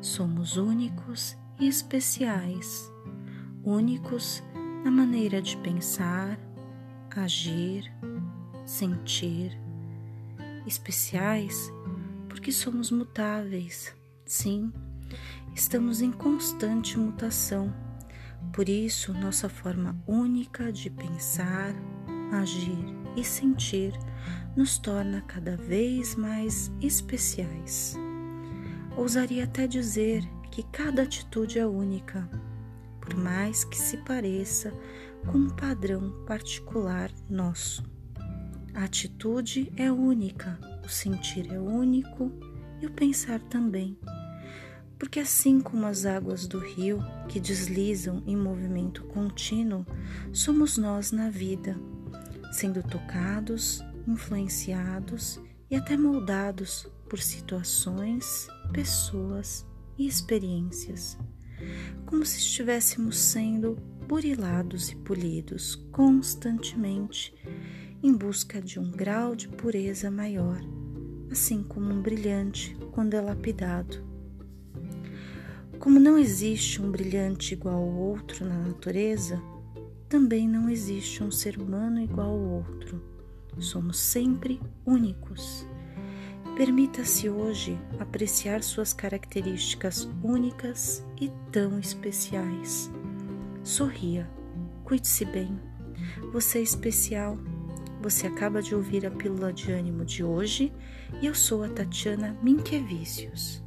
somos únicos e especiais, únicos na maneira de pensar, agir, sentir, especiais porque somos mutáveis. Sim, estamos em constante mutação. Por isso, nossa forma única de pensar, agir e sentir nos torna cada vez mais especiais. Ousaria até dizer que cada atitude é única, por mais que se pareça com um padrão particular nosso. A atitude é única, o sentir é único e o pensar também. Porque assim como as águas do rio que deslizam em movimento contínuo, somos nós na vida, sendo tocados, influenciados e até moldados por situações, pessoas e experiências, como se estivéssemos sendo burilados e polidos constantemente em busca de um grau de pureza maior, assim como um brilhante quando é lapidado. Como não existe um brilhante igual ao outro na natureza, também não existe um ser humano igual ao outro. Somos sempre únicos. Permita-se hoje apreciar suas características únicas e tão especiais. Sorria, cuide-se bem. Você é especial você acaba de ouvir a pílula de ânimo de hoje e eu sou a Tatiana Minquevicius.